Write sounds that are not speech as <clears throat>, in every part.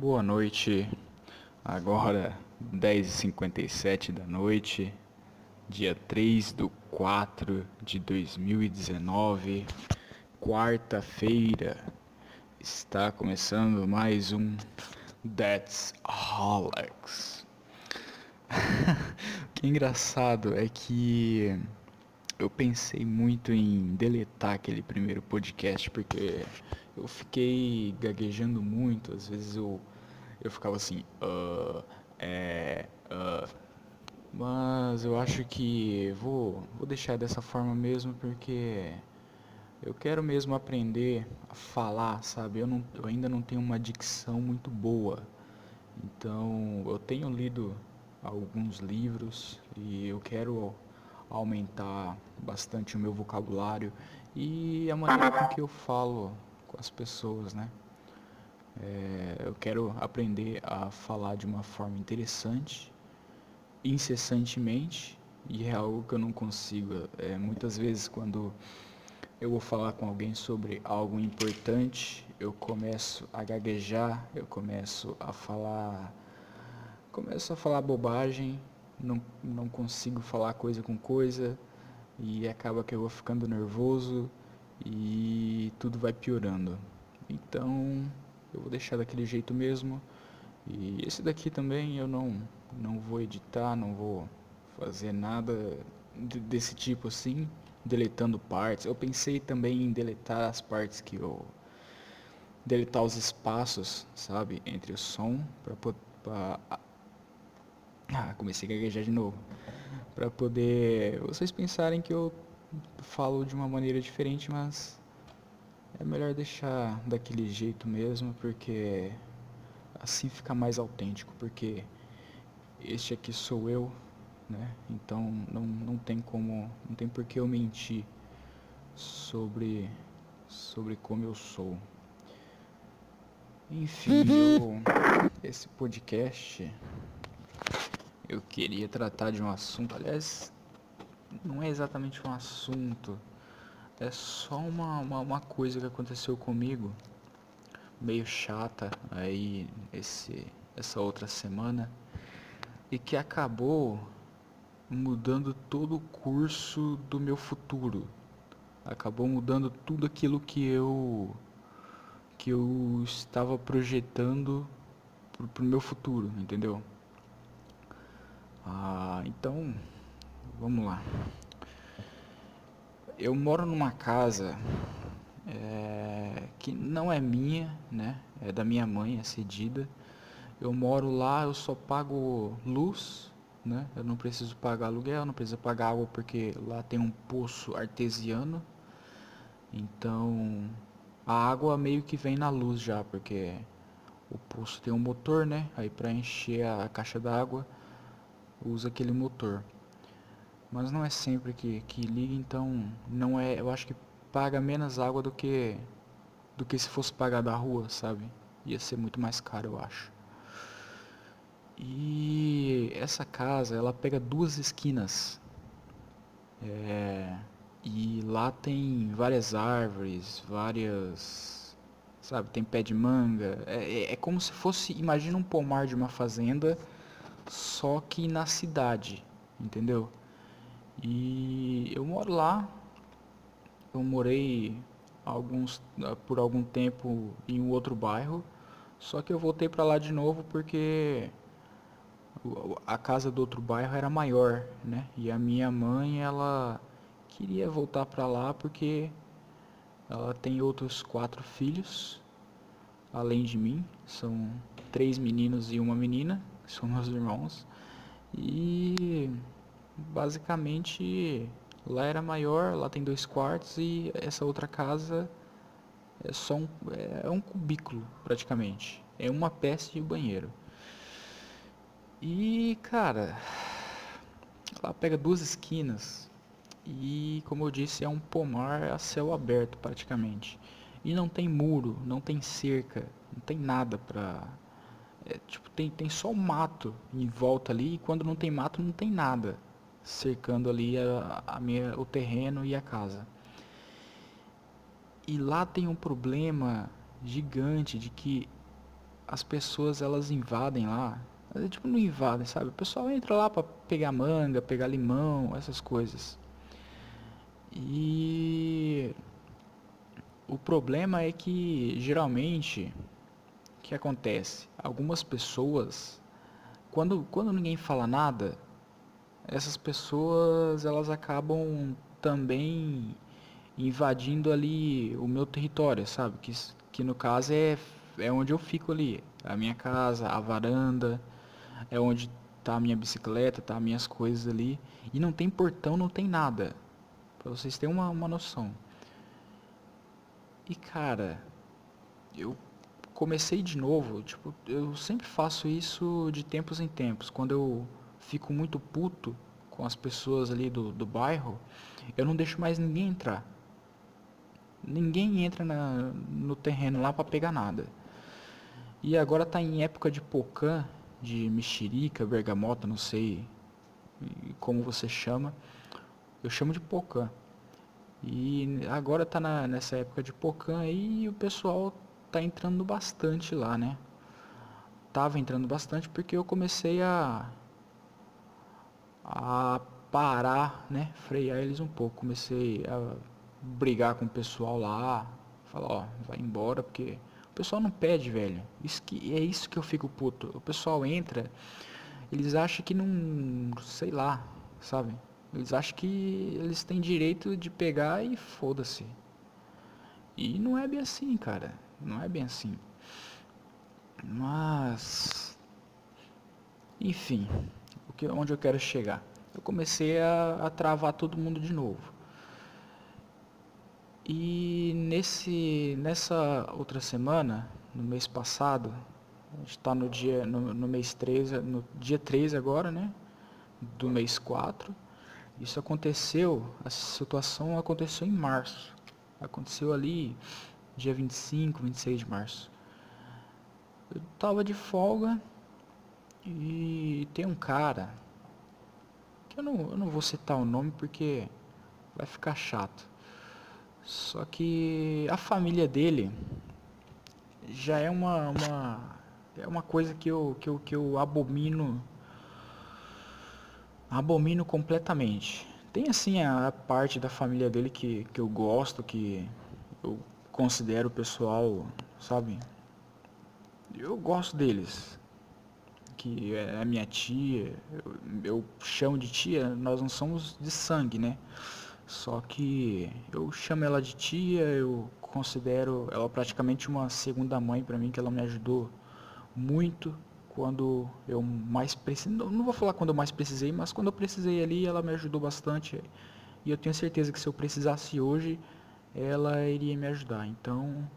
Boa noite, agora 10h57 da noite, dia 3 do 4 de 2019, quarta-feira, está começando mais um That's Alex. <laughs> o que é engraçado é que eu pensei muito em deletar aquele primeiro podcast porque eu fiquei gaguejando muito, às vezes eu, eu ficava assim, uh, é, uh, mas eu acho que vou, vou deixar dessa forma mesmo porque eu quero mesmo aprender a falar, sabe? Eu, não, eu ainda não tenho uma dicção muito boa, então eu tenho lido alguns livros e eu quero aumentar bastante o meu vocabulário e a maneira com que eu falo as pessoas, né? É, eu quero aprender a falar de uma forma interessante, incessantemente, e é algo que eu não consigo. É, muitas vezes, quando eu vou falar com alguém sobre algo importante, eu começo a gaguejar, eu começo a falar, começo a falar bobagem, não, não consigo falar coisa com coisa e acaba que eu vou ficando nervoso e tudo vai piorando. Então eu vou deixar daquele jeito mesmo. E esse daqui também eu não, não vou editar, não vou fazer nada desse tipo assim, deletando partes. Eu pensei também em deletar as partes que eu. deletar os espaços, sabe, entre o som, para. Ah, comecei a gaguejar de novo. Para poder vocês pensarem que eu falo de uma maneira diferente, mas é melhor deixar daquele jeito mesmo, porque assim fica mais autêntico, porque este aqui sou eu, né? Então não, não tem como, não tem por que eu mentir sobre sobre como eu sou. Enfim, eu, esse podcast eu queria tratar de um assunto, aliás, não é exatamente um assunto, é só uma, uma, uma, coisa que aconteceu comigo, meio chata aí esse, essa outra semana, e que acabou mudando todo o curso do meu futuro. Acabou mudando tudo aquilo que eu que eu estava projetando para o meu futuro, entendeu? Ah, então Vamos lá. Eu moro numa casa é, que não é minha, né? É da minha mãe, é cedida. Eu moro lá, eu só pago luz, né? Eu não preciso pagar aluguel, não preciso pagar água porque lá tem um poço artesiano. Então, a água meio que vem na luz já, porque o poço tem um motor, né? Aí para encher a caixa d'água usa aquele motor mas não é sempre que, que liga, então não é, eu acho que paga menos água do que do que se fosse pagar da rua, sabe? Ia ser muito mais caro, eu acho. E essa casa, ela pega duas esquinas. É, e lá tem várias árvores, várias. Sabe, tem pé de manga. É, é, é como se fosse, imagina um pomar de uma fazenda, só que na cidade, entendeu? E eu moro lá. Eu morei alguns ah, por algum tempo em um outro bairro, só que eu voltei para lá de novo porque a casa do outro bairro era maior, né? E a minha mãe, ela queria voltar para lá porque ela tem outros quatro filhos, além de mim, são três meninos e uma menina, que são meus irmãos. E basicamente lá era maior, lá tem dois quartos e essa outra casa é só um, é um cubículo praticamente. É uma peça e o banheiro. E cara, lá pega duas esquinas e como eu disse é um pomar a céu aberto praticamente. E não tem muro, não tem cerca, não tem nada pra. É, tipo, tem, tem só mato em volta ali e quando não tem mato não tem nada cercando ali a, a minha, o terreno e a casa. E lá tem um problema gigante de que as pessoas elas invadem lá. Tipo, não invadem, sabe? O pessoal entra lá para pegar manga, pegar limão, essas coisas. E o problema é que geralmente o que acontece? Algumas pessoas quando, quando ninguém fala nada, essas pessoas elas acabam também invadindo ali o meu território, sabe? Que, que no caso é, é onde eu fico ali. A minha casa, a varanda, é onde tá a minha bicicleta, tá as minhas coisas ali. E não tem portão, não tem nada. Pra vocês terem uma, uma noção. E cara, eu comecei de novo, tipo, eu sempre faço isso de tempos em tempos. Quando eu fico muito puto com as pessoas ali do, do bairro, eu não deixo mais ninguém entrar. Ninguém entra na, no terreno lá para pegar nada. E agora tá em época de pocã, de mexerica, bergamota, não sei como você chama. Eu chamo de pocã. E agora tá na, nessa época de pocã e o pessoal tá entrando bastante lá, né? Tava entrando bastante porque eu comecei a a parar, né? Frear eles um pouco. Comecei a brigar com o pessoal lá, falar, ó, vai embora porque o pessoal não pede, velho. Isso que é isso que eu fico puto. O pessoal entra, eles acham que não, sei lá, sabe? Eles acham que eles têm direito de pegar e foda-se. E não é bem assim, cara. Não é bem assim. Mas. Enfim, que, onde eu quero chegar? Eu comecei a, a travar todo mundo de novo. E nesse, nessa outra semana, no mês passado, a gente está no dia no, no, mês 3, no dia 3 agora, né? Do mês 4. Isso aconteceu, a situação aconteceu em março. Aconteceu ali dia 25, 26 de março. Eu tava de folga e tem um cara que eu não, eu não vou citar o nome porque vai ficar chato. Só que a família dele já é uma, uma é uma coisa que eu, que eu, que eu abomino abomino completamente. Tem assim a, a parte da família dele que, que eu gosto, que eu considero pessoal, sabe? Eu gosto deles. Que é a minha tia, eu, eu chamo de tia, nós não somos de sangue, né? Só que eu chamo ela de tia, eu considero ela praticamente uma segunda mãe para mim, que ela me ajudou muito quando eu mais precisei. Não vou falar quando eu mais precisei, mas quando eu precisei ali, ela me ajudou bastante. E eu tenho certeza que se eu precisasse hoje, ela iria me ajudar. Então,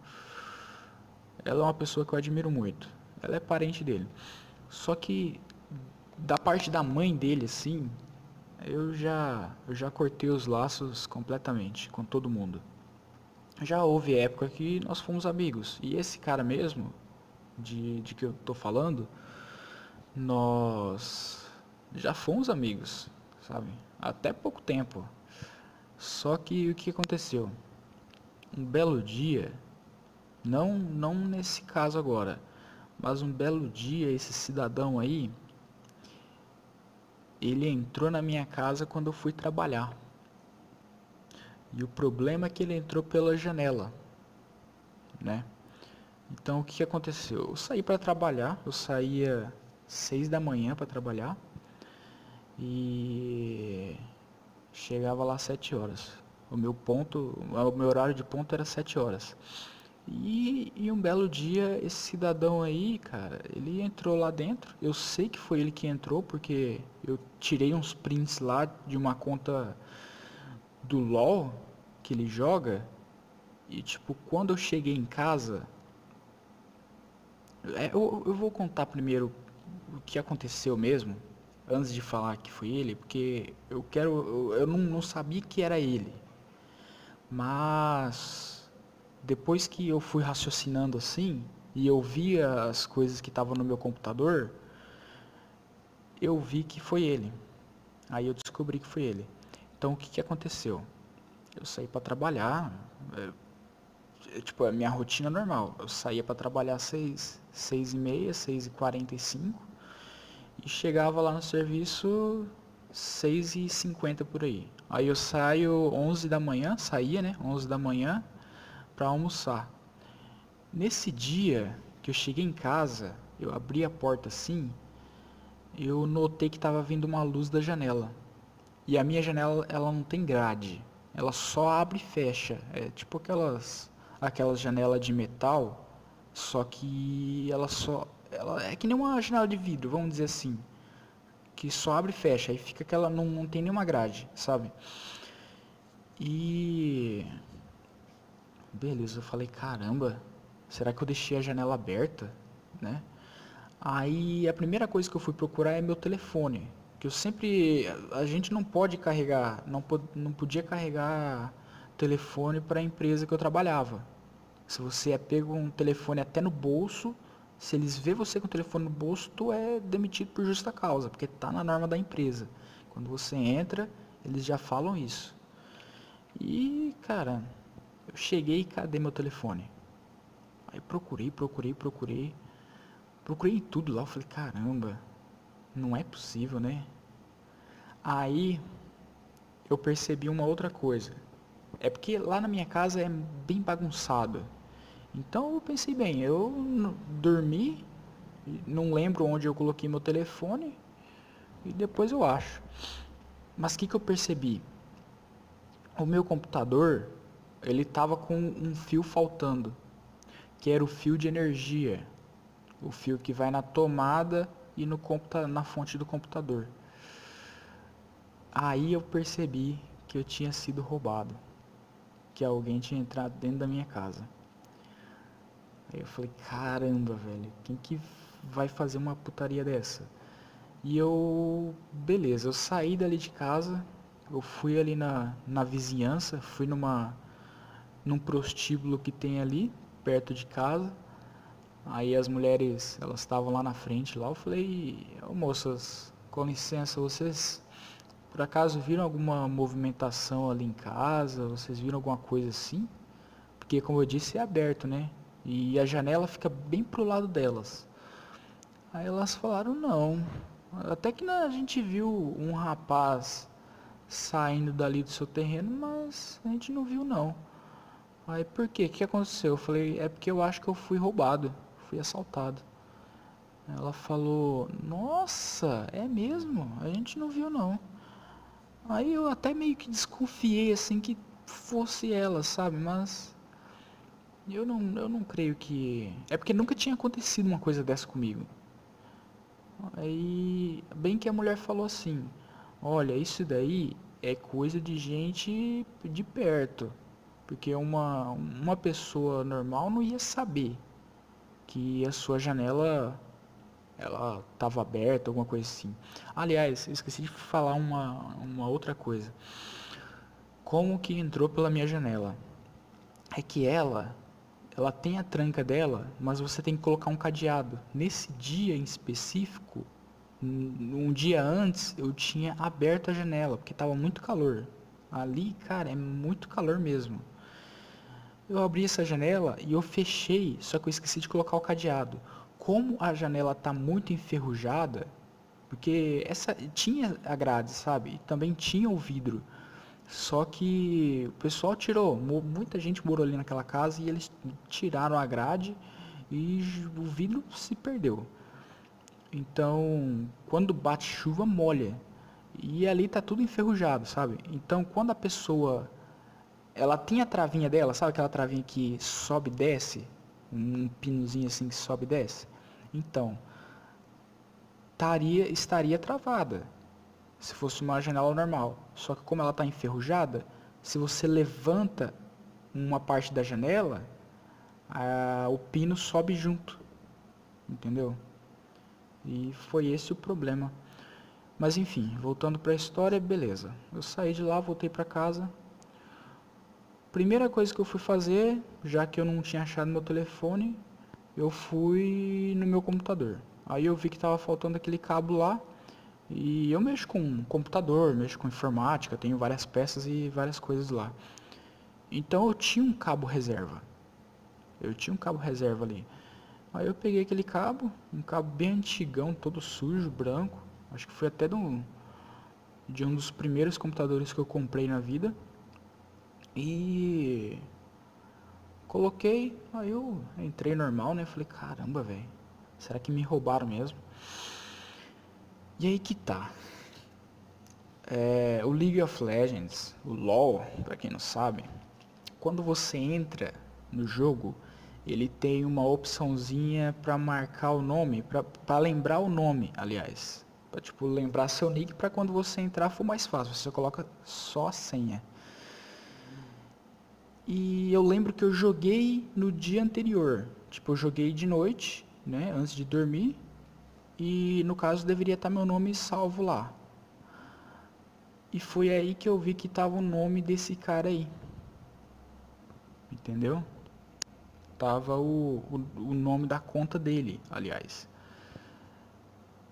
ela é uma pessoa que eu admiro muito. Ela é parente dele. Só que da parte da mãe dele, assim, eu já, eu já cortei os laços completamente com todo mundo. Já houve época que nós fomos amigos. E esse cara mesmo, de, de que eu tô falando, nós já fomos amigos, sabe? Até pouco tempo. Só que o que aconteceu? um belo dia, não, não nesse caso agora, mas um belo dia esse cidadão aí, ele entrou na minha casa quando eu fui trabalhar. E o problema é que ele entrou pela janela, né? Então o que aconteceu? Eu saí para trabalhar, eu saía seis da manhã para trabalhar e chegava lá sete horas. O meu ponto, o meu horário de ponto era 7 horas. E, e, um belo dia, esse cidadão aí, cara, ele entrou lá dentro. Eu sei que foi ele que entrou, porque eu tirei uns prints lá de uma conta do LoL que ele joga. E, tipo, quando eu cheguei em casa. É, eu, eu vou contar primeiro o que aconteceu mesmo, antes de falar que foi ele, porque eu quero. Eu, eu não, não sabia que era ele. Mas depois que eu fui raciocinando assim e eu via as coisas que estavam no meu computador, eu vi que foi ele. Aí eu descobri que foi ele. Então o que, que aconteceu? Eu saí para trabalhar. É, tipo, a minha rotina normal. Eu saía para trabalhar às 6, 6 e meia, 6 e 45 e chegava lá no serviço 6 e 50 por aí. Aí eu saio 11 da manhã, saía, né? 11 da manhã para almoçar. Nesse dia que eu cheguei em casa, eu abri a porta assim, eu notei que estava vindo uma luz da janela. E a minha janela, ela não tem grade. Ela só abre e fecha. É tipo aquelas aquelas janelas de metal, só que ela só ela é que nem uma janela de vidro, vamos dizer assim, que só abre e fecha, aí fica aquela não, não tem nenhuma grade, sabe? E beleza, eu falei, caramba, será que eu deixei a janela aberta, né? Aí a primeira coisa que eu fui procurar é meu telefone, que eu sempre a gente não pode carregar, não, não podia carregar telefone para a empresa que eu trabalhava. Se você é pego um telefone até no bolso, se eles vê você com o telefone no bolso, tu é demitido por justa causa, porque tá na norma da empresa. Quando você entra, eles já falam isso. E, cara, eu cheguei cadê meu telefone? Aí procurei, procurei, procurei. Procurei tudo lá, eu falei, caramba, não é possível, né? Aí eu percebi uma outra coisa. É porque lá na minha casa é bem bagunçado. Então eu pensei bem, eu dormi, não lembro onde eu coloquei meu telefone e depois eu acho. Mas o que, que eu percebi? O meu computador, ele tava com um fio faltando, que era o fio de energia, o fio que vai na tomada e no computa na fonte do computador. Aí eu percebi que eu tinha sido roubado, que alguém tinha entrado dentro da minha casa. Aí eu falei, caramba, velho, quem que vai fazer uma putaria dessa? E eu, beleza, eu saí dali de casa, eu fui ali na, na vizinhança, fui numa num prostíbulo que tem ali, perto de casa. Aí as mulheres, elas estavam lá na frente lá, eu falei, oh, moças, com licença, vocês por acaso viram alguma movimentação ali em casa? Vocês viram alguma coisa assim? Porque como eu disse, é aberto, né? E a janela fica bem pro lado delas. Aí elas falaram não. Até que a gente viu um rapaz saindo dali do seu terreno, mas a gente não viu não. Aí por quê? O que aconteceu? Eu falei, é porque eu acho que eu fui roubado fui assaltado. Ela falou, nossa, é mesmo? A gente não viu não. Aí eu até meio que desconfiei assim que fosse ela, sabe? Mas eu não, eu não creio que. É porque nunca tinha acontecido uma coisa dessa comigo. Aí, bem que a mulher falou assim: Olha, isso daí é coisa de gente de perto. Porque uma, uma pessoa normal não ia saber que a sua janela ela estava aberta, alguma coisa assim. Aliás, esqueci de falar uma, uma outra coisa. Como que entrou pela minha janela? É que ela, ela tem a tranca dela, mas você tem que colocar um cadeado. Nesse dia em específico, um dia antes, eu tinha aberto a janela, porque estava muito calor. Ali, cara, é muito calor mesmo. Eu abri essa janela e eu fechei, só que eu esqueci de colocar o cadeado. Como a janela está muito enferrujada, porque essa tinha a grade, sabe? E também tinha o vidro. Só que o pessoal tirou, muita gente morou ali naquela casa e eles tiraram a grade e o vidro se perdeu. Então, quando bate chuva, molha. E ali tá tudo enferrujado, sabe? Então, quando a pessoa ela tinha a travinha dela, sabe aquela travinha que sobe e desce? Um pinozinho assim que sobe e desce? Então, taria, estaria travada se fosse uma janela normal. Só que como ela está enferrujada, se você levanta uma parte da janela, a, o pino sobe junto. Entendeu? E foi esse o problema. Mas enfim, voltando para a história, beleza. Eu saí de lá, voltei para casa, Primeira coisa que eu fui fazer, já que eu não tinha achado meu telefone, eu fui no meu computador. Aí eu vi que estava faltando aquele cabo lá. E eu mexo com computador, mexo com informática, tenho várias peças e várias coisas lá. Então eu tinha um cabo reserva. Eu tinha um cabo reserva ali. Aí eu peguei aquele cabo, um cabo bem antigão, todo sujo, branco. Acho que foi até de um, de um dos primeiros computadores que eu comprei na vida. E coloquei, aí eu entrei normal, né? Falei, caramba, velho, será que me roubaram mesmo? E aí que tá. É, o League of Legends, o LoL, para quem não sabe, quando você entra no jogo, ele tem uma opçãozinha para marcar o nome, para lembrar o nome, aliás. Pra, tipo, lembrar seu nick para quando você entrar for mais fácil. Você coloca só a senha. E eu lembro que eu joguei no dia anterior. Tipo, eu joguei de noite, né, antes de dormir. E no caso deveria estar meu nome salvo lá. E foi aí que eu vi que tava o nome desse cara aí. Entendeu? Tava o, o, o nome da conta dele, aliás.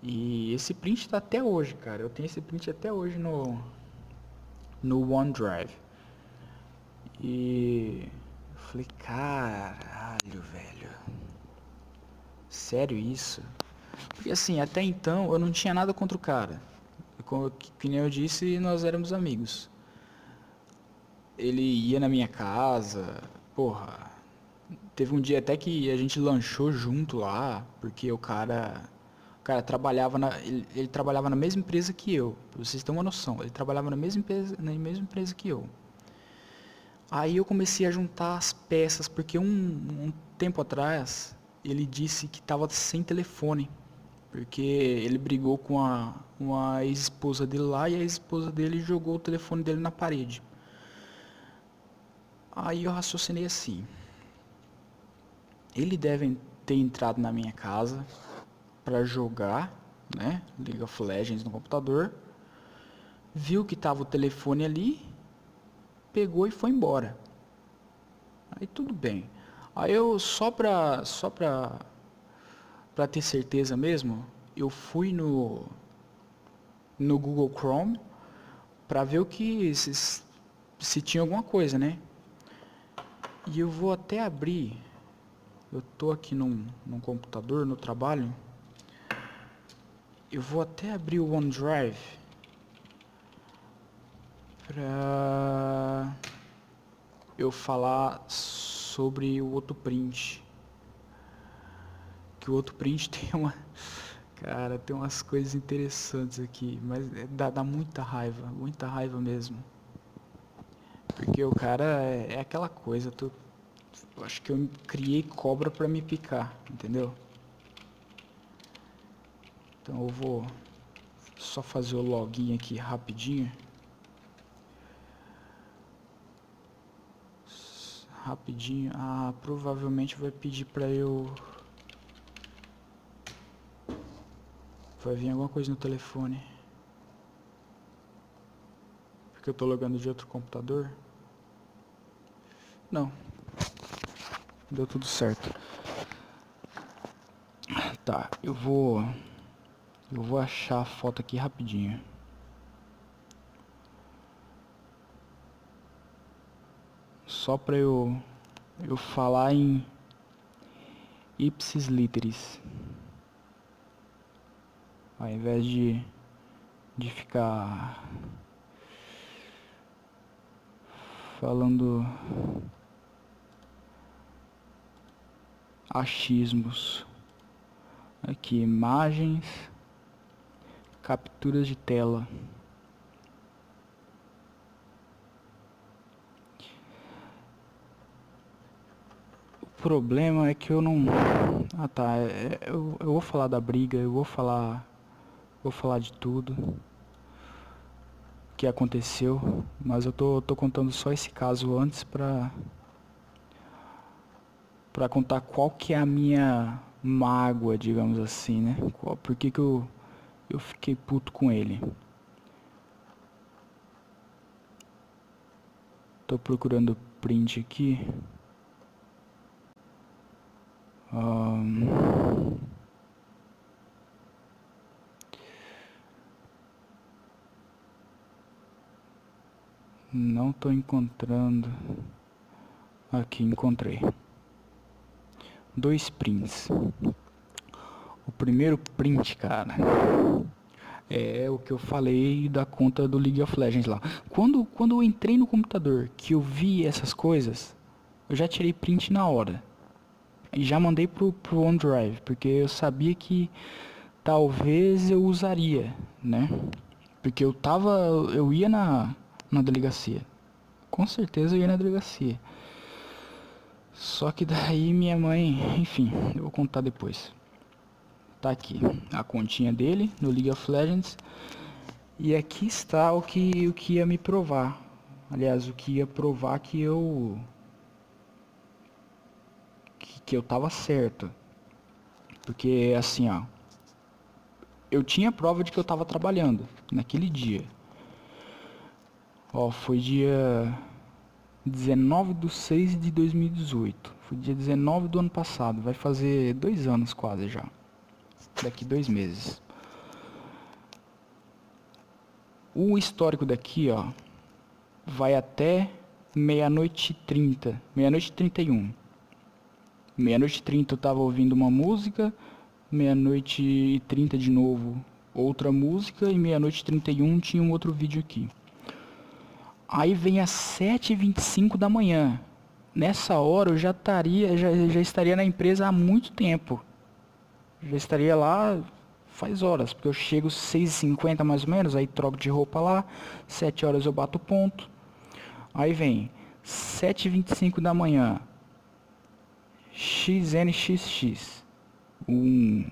E esse print tá até hoje, cara. Eu tenho esse print até hoje no no OneDrive. E eu falei, caralho, velho. Sério isso? Porque assim, até então eu não tinha nada contra o cara. Como que nem eu disse, nós éramos amigos. Ele ia na minha casa, porra. Teve um dia até que a gente lanchou junto lá, porque o cara o cara trabalhava na, ele, ele, trabalhava na mesma empresa que eu, pra vocês terem uma noção. Ele trabalhava na mesma empresa, na mesma empresa que eu. Aí eu comecei a juntar as peças, porque um, um tempo atrás ele disse que estava sem telefone. Porque ele brigou com a, uma ex-esposa dele lá e a ex-esposa dele jogou o telefone dele na parede. Aí eu raciocinei assim. Ele deve ter entrado na minha casa, para jogar, né, League of Legends no computador, viu que tava o telefone ali, pegou e foi embora. Aí tudo bem. Aí eu só pra só pra para ter certeza mesmo, eu fui no no Google Chrome para ver o que se, se tinha alguma coisa, né? E eu vou até abrir. Eu tô aqui num, num computador no trabalho. Eu vou até abrir o OneDrive para eu falar sobre o outro print. Que o outro print <laughs> tem uma cara, tem umas coisas interessantes aqui, mas é, dá, dá muita raiva, muita raiva mesmo. Porque o cara é, é aquela coisa, tu, acho que eu criei cobra para me picar, entendeu? Então eu vou só fazer o login aqui rapidinho. Rapidinho. Ah, provavelmente vai pedir pra eu... Vai vir alguma coisa no telefone. Porque eu tô logando de outro computador. Não. Deu tudo certo. Tá, eu vou... Eu vou achar a foto aqui rapidinho. Só para eu eu falar em ipsis literis. Ao invés de de ficar falando achismos. Aqui imagens capturas de tela. Problema é que eu não. Ah tá, é, é, eu, eu vou falar da briga, eu vou falar. Vou falar de tudo que aconteceu, mas eu tô, tô contando só esse caso antes pra, pra contar qual que é a minha mágoa, digamos assim, né? Qual, por que que eu eu fiquei puto com ele. Tô procurando print aqui. Um... Não tô encontrando. Aqui encontrei. dois prints. O primeiro print, cara, é o que eu falei da conta do League of Legends lá. Quando, quando eu entrei no computador, que eu vi essas coisas, eu já tirei print na hora. E já mandei pro, pro OneDrive, porque eu sabia que talvez eu usaria, né? Porque eu tava, eu ia na, na delegacia. Com certeza eu ia na delegacia. Só que daí minha mãe, enfim, eu vou contar depois. Tá aqui a continha dele no League of Legends. E aqui está o que, o que ia me provar. Aliás, o que ia provar que eu que, eu tava certo. Porque assim, ó, eu tinha prova de que eu tava trabalhando naquele dia. Ó, foi dia 19 de 6 de 2018. Foi dia 19 do ano passado. Vai fazer dois anos quase já. Daqui dois meses. O histórico daqui, ó, vai até meia-noite e trinta. Meia-noite e trinta e um. Meia-noite e trinta eu tava ouvindo uma música. Meia-noite e trinta de novo outra música. E meia-noite e trinta e um tinha um outro vídeo aqui. Aí vem às 7h25 da manhã. Nessa hora eu já estaria, já, já estaria na empresa há muito tempo. Já estaria lá faz horas, porque eu chego 6h50 mais ou menos, aí troco de roupa lá, 7 horas eu bato ponto. Aí vem 7h25 da manhã. XNXX. Um,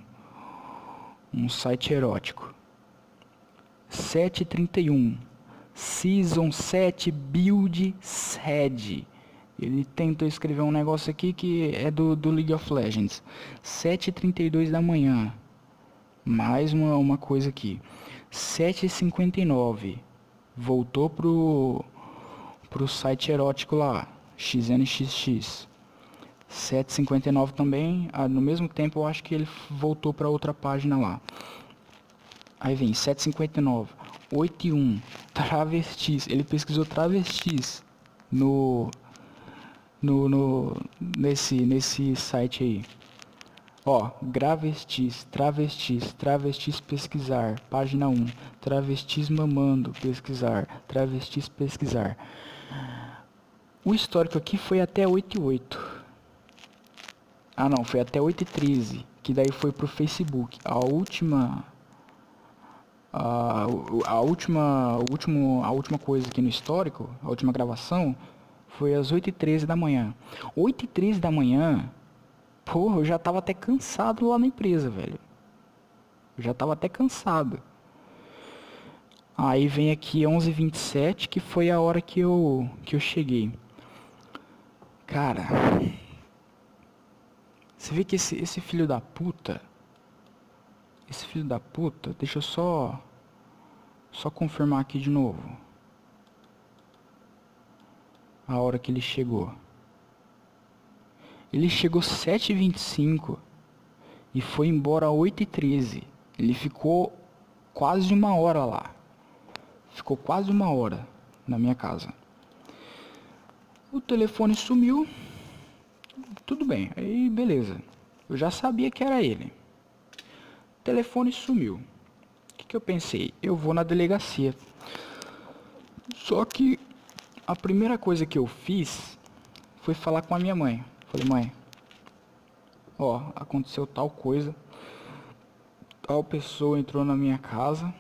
um site erótico. 7h31 Season 7 Build Sed. Ele tentou escrever um negócio aqui que é do, do League of Legends. 7h32 da manhã. Mais uma, uma coisa aqui. 7h59. Voltou pro, pro site erótico lá. XNXX. 7h59 também. Ah, no mesmo tempo eu acho que ele voltou para outra página lá. Aí vem 7h59. 8 e 1. <laughs> Travestis. Ele pesquisou travestis no, no, no nesse, nesse site aí. Ó, gravestis, travestis, travestis pesquisar, página 1. Travestis mamando, pesquisar, travestis pesquisar. O histórico aqui foi até 8 e 8. Ah não, foi até 8 e 13, que daí foi pro Facebook. A última a, a, última, a, último, a última coisa aqui no histórico, a última gravação, foi às 8h13 da manhã. 8h13 da manhã, porra, eu já tava até cansado lá na empresa, velho. Eu já tava até cansado. Aí vem aqui 11h27, que foi a hora que eu, que eu cheguei. Cara, você vê que esse, esse filho da puta, esse filho da puta, deixa eu só só confirmar aqui de novo. A hora que ele chegou. Ele chegou 7h25 e foi embora 8h13. Ele ficou quase uma hora lá. Ficou quase uma hora na minha casa. O telefone sumiu. Tudo bem, aí beleza. Eu já sabia que era ele telefone sumiu. O que, que eu pensei? Eu vou na delegacia. Só que a primeira coisa que eu fiz foi falar com a minha mãe. Falei, mãe, ó, aconteceu tal coisa. Tal pessoa entrou na minha casa.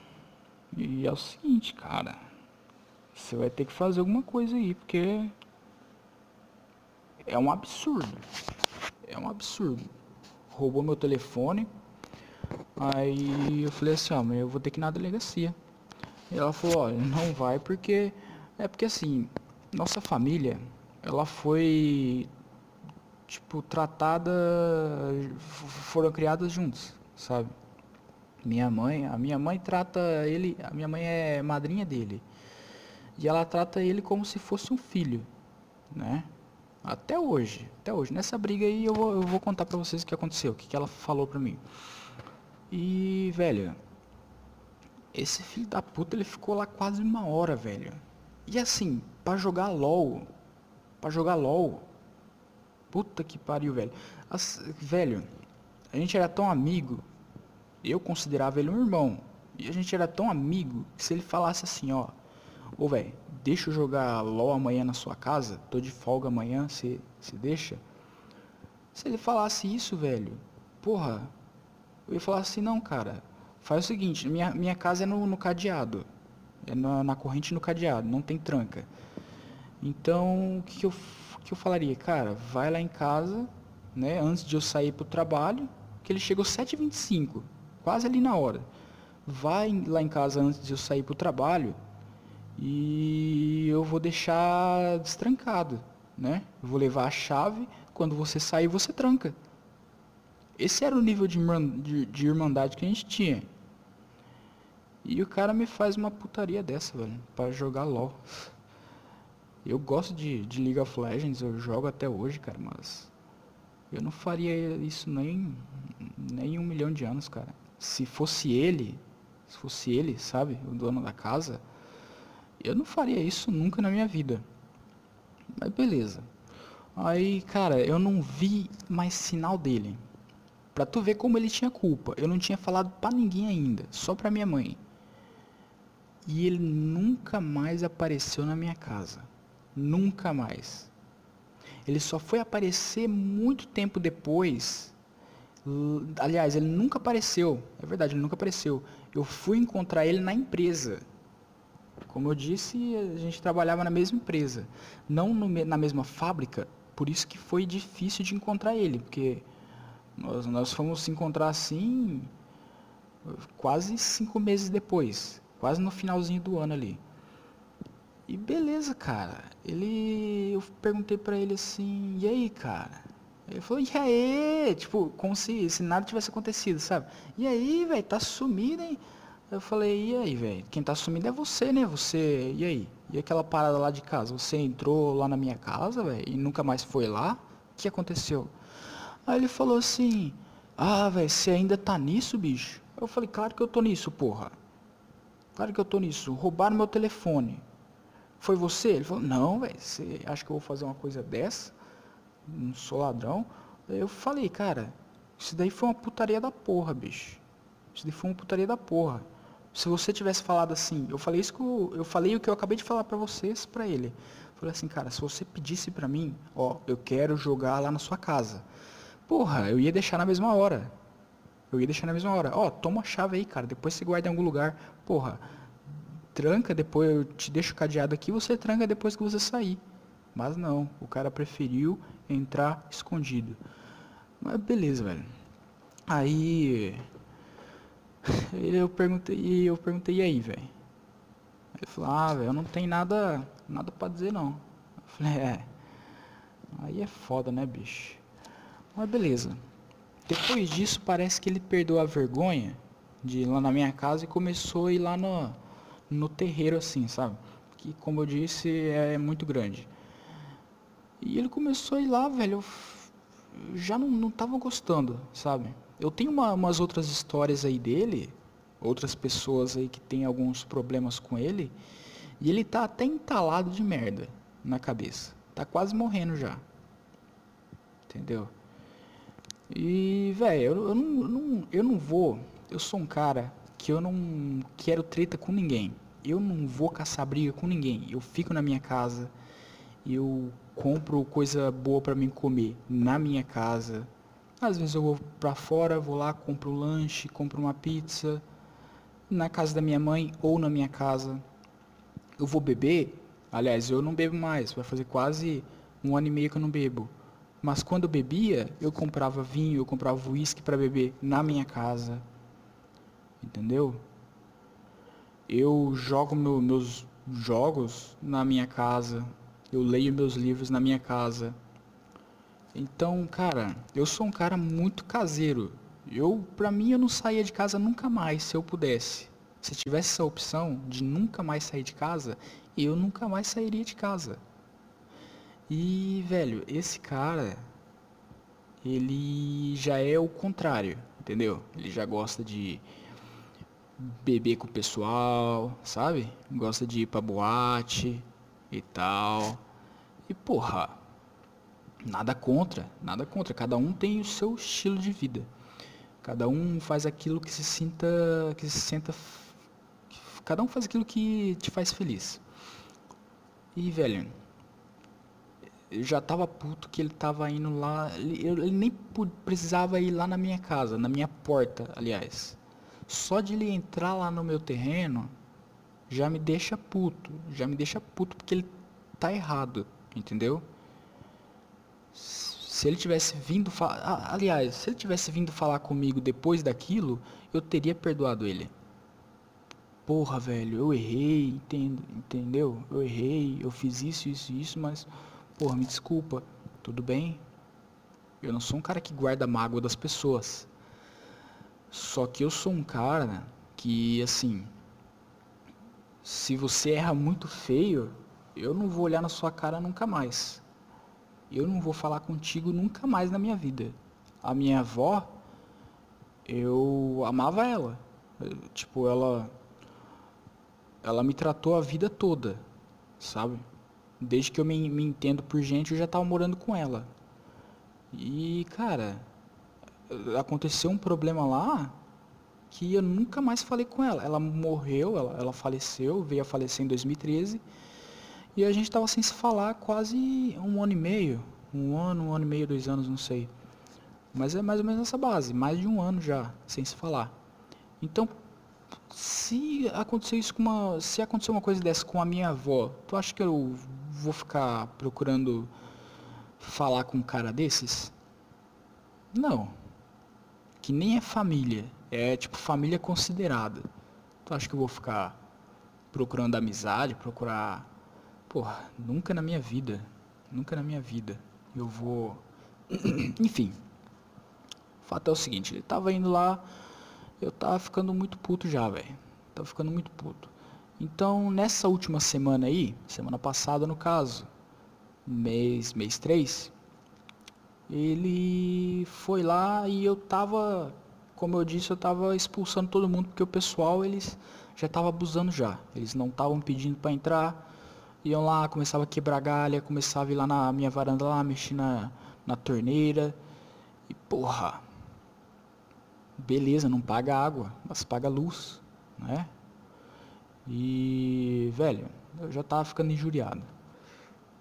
E é o seguinte, cara. Você vai ter que fazer alguma coisa aí, porque é um absurdo. É um absurdo. Roubou meu telefone, Aí eu falei assim, ó, mas eu vou ter que ir na delegacia. E ela falou, olha, não vai porque. É porque assim, nossa família, ela foi tipo, tratada. foram criadas juntos, sabe? Minha mãe, a minha mãe trata ele, a minha mãe é madrinha dele. E ela trata ele como se fosse um filho, né? Até hoje, até hoje. Nessa briga aí eu vou, eu vou contar pra vocês o que aconteceu, o que, que ela falou pra mim. E, velho, esse filho da puta ele ficou lá quase uma hora, velho. E assim, para jogar LOL, para jogar LOL, Puta que pariu, velho. As, velho, a gente era tão amigo. Eu considerava ele um irmão. E a gente era tão amigo que se ele falasse assim, ó. Ô, velho, deixa eu jogar LOL amanhã na sua casa. Tô de folga amanhã, você deixa? Se ele falasse isso, velho, porra, eu ia falar assim, não, cara, faz o seguinte, minha, minha casa é no, no cadeado. É na, na corrente no cadeado, não tem tranca. Então, o que, que, eu, que eu falaria? Cara, vai lá em casa, né, antes de eu sair pro trabalho, que ele chegou 7h25, quase ali na hora. Vai lá em casa antes de eu sair pro trabalho e eu vou deixar destrancado, né? Eu vou levar a chave, quando você sair você tranca. Esse era o nível de, de, de irmandade que a gente tinha. E o cara me faz uma putaria dessa, velho, para jogar LOL. Eu gosto de, de League of Legends, eu jogo até hoje, cara, mas eu não faria isso nem, nem um milhão de anos, cara. Se fosse ele, se fosse ele, sabe, o dono da casa, eu não faria isso nunca na minha vida. Mas beleza. Aí, cara, eu não vi mais sinal dele. Pra tu ver como ele tinha culpa. Eu não tinha falado para ninguém ainda, só pra minha mãe. E ele nunca mais apareceu na minha casa. Nunca mais. Ele só foi aparecer muito tempo depois. Aliás, ele nunca apareceu. É verdade, ele nunca apareceu. Eu fui encontrar ele na empresa. Como eu disse, a gente trabalhava na mesma empresa, não no, na mesma fábrica, por isso que foi difícil de encontrar ele, porque nós, nós fomos se encontrar assim quase cinco meses depois, quase no finalzinho do ano ali. E beleza, cara. Ele, eu perguntei para ele assim, e aí, cara? Ele falou, e aí? Tipo, como se, se nada tivesse acontecido, sabe? E aí, velho, tá sumido, hein? Eu falei, e aí, velho? Quem tá sumindo é você, né? Você, e aí? E aquela parada lá de casa? Você entrou lá na minha casa, velho, e nunca mais foi lá? O que aconteceu? Aí ele falou assim, ah, velho, você ainda tá nisso, bicho? Eu falei, claro que eu tô nisso, porra. Claro que eu tô nisso. Roubaram meu telefone. Foi você? Ele falou, não, velho, você acha que eu vou fazer uma coisa dessa? Não sou ladrão. Eu falei, cara, isso daí foi uma putaria da porra, bicho. Isso daí foi uma putaria da porra se você tivesse falado assim, eu falei isso que eu, eu falei o que eu acabei de falar para vocês, para ele. Falei assim, cara, se você pedisse para mim, ó, eu quero jogar lá na sua casa. Porra, eu ia deixar na mesma hora. Eu ia deixar na mesma hora. Ó, toma a chave aí, cara, depois você guarda em algum lugar. Porra, tranca, depois eu te deixo cadeado aqui, você tranca depois que você sair. Mas não, o cara preferiu entrar escondido. Mas beleza, velho. Aí eu perguntei, eu perguntei, e aí, velho? Ele falou, ah, velho, eu não tenho nada, nada pra dizer não. Eu falei, é. Aí é foda, né, bicho? Mas beleza. Depois disso, parece que ele perdeu a vergonha de ir lá na minha casa e começou a ir lá no, no terreiro, assim, sabe? Que, como eu disse, é muito grande. E ele começou a ir lá, velho. Eu já não, não tava gostando, sabe? Eu tenho uma, umas outras histórias aí dele, outras pessoas aí que tem alguns problemas com ele, e ele tá até entalado de merda na cabeça. Tá quase morrendo já. Entendeu? E, velho, eu, eu, não, eu, não, vou. Eu sou um cara que eu não quero treta com ninguém. Eu não vou caçar briga com ninguém. Eu fico na minha casa. Eu compro coisa boa para mim comer na minha casa às vezes eu vou para fora, vou lá, compro um lanche, compro uma pizza, na casa da minha mãe ou na minha casa. Eu vou beber, aliás, eu não bebo mais, vai fazer quase um ano e meio que eu não bebo. Mas quando eu bebia, eu comprava vinho, eu comprava uísque para beber na minha casa. Entendeu? Eu jogo meu, meus jogos na minha casa. Eu leio meus livros na minha casa. Então, cara, eu sou um cara muito caseiro. Eu, pra mim, eu não saía de casa nunca mais, se eu pudesse. Se tivesse essa opção de nunca mais sair de casa, eu nunca mais sairia de casa. E, velho, esse cara, ele já é o contrário, entendeu? Ele já gosta de beber com o pessoal, sabe? Gosta de ir pra boate e tal. E porra, Nada contra, nada contra. Cada um tem o seu estilo de vida. Cada um faz aquilo que se sinta, que se sinta, cada um faz aquilo que te faz feliz. E velho, eu já tava puto que ele tava indo lá, ele, ele nem precisava ir lá na minha casa, na minha porta, aliás. Só de ele entrar lá no meu terreno já me deixa puto, já me deixa puto porque ele tá errado, entendeu? Se ele tivesse vindo aliás, se ele tivesse vindo falar comigo depois daquilo, eu teria perdoado ele. Porra, velho, eu errei, entendo, entendeu? Eu errei, eu fiz isso, isso, isso, mas porra, me desculpa, tudo bem? Eu não sou um cara que guarda mágoa das pessoas. Só que eu sou um cara que, assim, se você erra muito feio, eu não vou olhar na sua cara nunca mais. Eu não vou falar contigo nunca mais na minha vida. A minha avó, eu amava ela. Tipo, ela ela me tratou a vida toda, sabe? Desde que eu me, me entendo por gente, eu já tava morando com ela. E, cara, aconteceu um problema lá que eu nunca mais falei com ela. Ela morreu, ela, ela faleceu, veio a falecer em 2013. E a gente estava sem se falar quase um ano e meio. Um ano, um ano e meio, dois anos, não sei. Mas é mais ou menos essa base, mais de um ano já, sem se falar. Então, se acontecer isso com uma. Se acontecer uma coisa dessa com a minha avó, tu acha que eu vou ficar procurando falar com um cara desses? Não. Que nem é família. É tipo família considerada. Tu acha que eu vou ficar procurando amizade, procurar. Porra, nunca na minha vida. Nunca na minha vida. Eu vou. <clears throat> Enfim. O fato é o seguinte, ele tava indo lá, eu tava ficando muito puto já, velho. Tava ficando muito puto. Então, nessa última semana aí, semana passada no caso, mês, mês 3, ele foi lá e eu tava, como eu disse, eu tava expulsando todo mundo porque o pessoal eles já tava abusando já. Eles não estavam pedindo para entrar, iam lá, começava a quebrar galha, começava a ir lá na minha varanda lá, mexer na, na torneira. E porra, beleza, não paga água, mas paga luz, né? E, velho, eu já tava ficando injuriado.